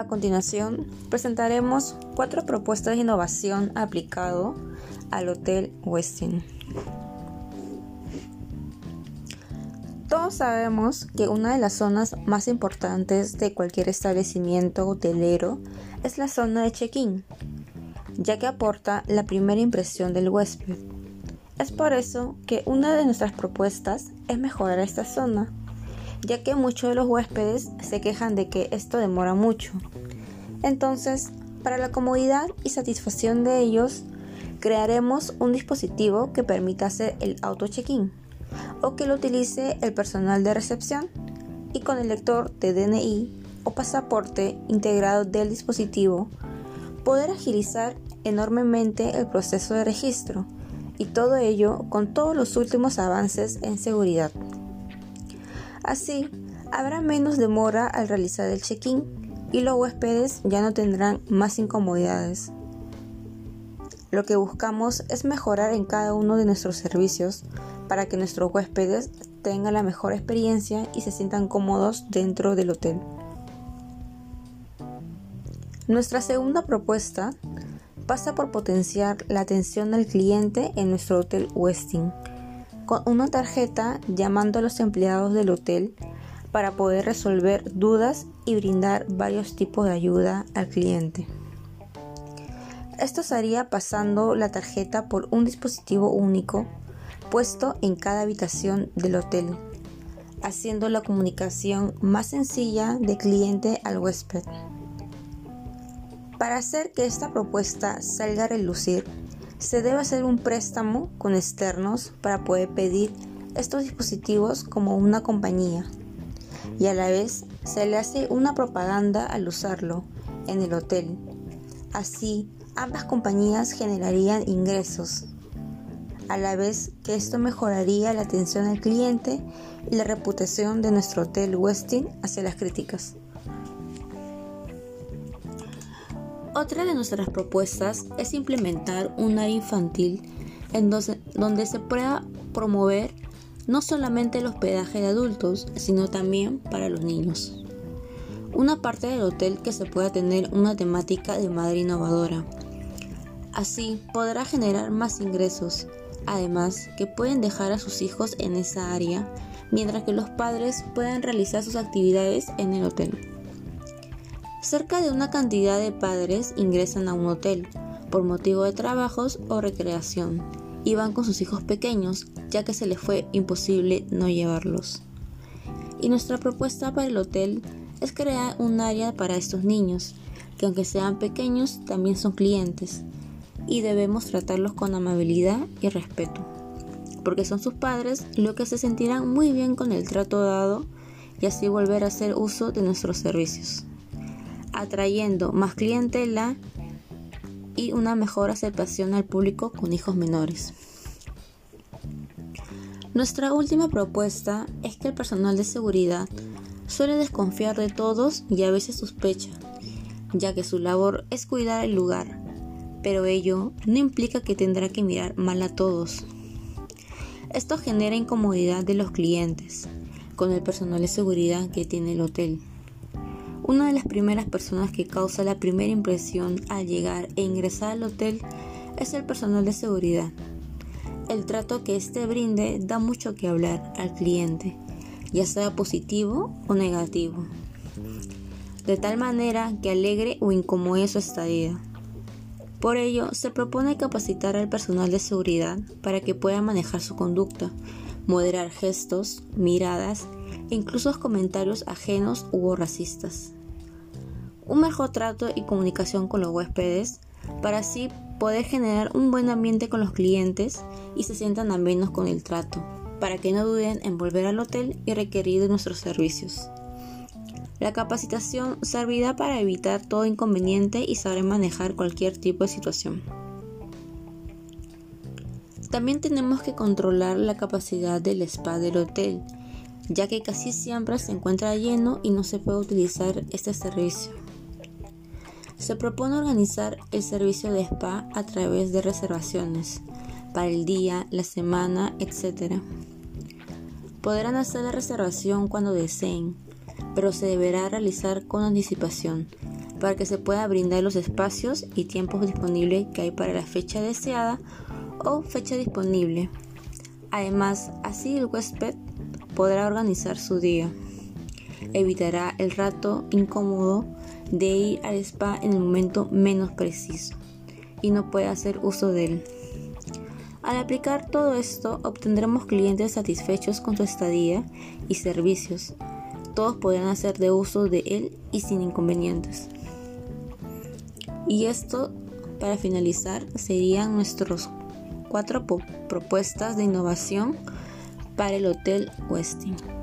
A continuación, presentaremos cuatro propuestas de innovación aplicado al Hotel Westin. Todos sabemos que una de las zonas más importantes de cualquier establecimiento hotelero es la zona de check-in, ya que aporta la primera impresión del huésped. Es por eso que una de nuestras propuestas es mejorar esta zona ya que muchos de los huéspedes se quejan de que esto demora mucho. Entonces, para la comodidad y satisfacción de ellos, crearemos un dispositivo que permita hacer el auto check-in o que lo utilice el personal de recepción y con el lector de DNI o pasaporte integrado del dispositivo poder agilizar enormemente el proceso de registro y todo ello con todos los últimos avances en seguridad. Así, habrá menos demora al realizar el check-in y los huéspedes ya no tendrán más incomodidades. Lo que buscamos es mejorar en cada uno de nuestros servicios para que nuestros huéspedes tengan la mejor experiencia y se sientan cómodos dentro del hotel. Nuestra segunda propuesta pasa por potenciar la atención al cliente en nuestro hotel Westin una tarjeta llamando a los empleados del hotel para poder resolver dudas y brindar varios tipos de ayuda al cliente. Esto se haría pasando la tarjeta por un dispositivo único puesto en cada habitación del hotel, haciendo la comunicación más sencilla de cliente al huésped. Para hacer que esta propuesta salga a relucir, se debe hacer un préstamo con externos para poder pedir estos dispositivos como una compañía y a la vez se le hace una propaganda al usarlo en el hotel. Así, ambas compañías generarían ingresos, a la vez que esto mejoraría la atención al cliente y la reputación de nuestro hotel Westin hacia las críticas. Otra de nuestras propuestas es implementar un área infantil en donde se pueda promover no solamente el hospedaje de adultos, sino también para los niños. Una parte del hotel que se pueda tener una temática de madre innovadora. Así podrá generar más ingresos, además que pueden dejar a sus hijos en esa área, mientras que los padres puedan realizar sus actividades en el hotel. Cerca de una cantidad de padres ingresan a un hotel por motivo de trabajos o recreación y van con sus hijos pequeños ya que se les fue imposible no llevarlos. Y nuestra propuesta para el hotel es crear un área para estos niños, que aunque sean pequeños también son clientes y debemos tratarlos con amabilidad y respeto, porque son sus padres lo que se sentirán muy bien con el trato dado y así volver a hacer uso de nuestros servicios atrayendo más clientela y una mejor aceptación al público con hijos menores. Nuestra última propuesta es que el personal de seguridad suele desconfiar de todos y a veces sospecha, ya que su labor es cuidar el lugar, pero ello no implica que tendrá que mirar mal a todos. Esto genera incomodidad de los clientes con el personal de seguridad que tiene el hotel. Una de las primeras personas que causa la primera impresión al llegar e ingresar al hotel es el personal de seguridad. El trato que éste brinde da mucho que hablar al cliente, ya sea positivo o negativo, de tal manera que alegre o incomode su estadía. Por ello, se propone capacitar al personal de seguridad para que pueda manejar su conducta, moderar gestos, miradas e incluso comentarios ajenos u racistas un mejor trato y comunicación con los huéspedes para así poder generar un buen ambiente con los clientes y se sientan amenos con el trato, para que no duden en volver al hotel y requerir nuestros servicios. La capacitación servirá para evitar todo inconveniente y saber manejar cualquier tipo de situación. También tenemos que controlar la capacidad del spa del hotel, ya que casi siempre se encuentra lleno y no se puede utilizar este servicio. Se propone organizar el servicio de spa a través de reservaciones para el día, la semana, etc. Podrán hacer la reservación cuando deseen, pero se deberá realizar con anticipación, para que se pueda brindar los espacios y tiempos disponibles que hay para la fecha deseada o fecha disponible. Además, así el huésped podrá organizar su día. Evitará el rato incómodo de ir al spa en el momento menos preciso y no puede hacer uso de él. Al aplicar todo esto, obtendremos clientes satisfechos con su estadía y servicios. Todos podrán hacer de uso de él y sin inconvenientes. Y esto, para finalizar, serían nuestros cuatro propuestas de innovación para el Hotel Westin.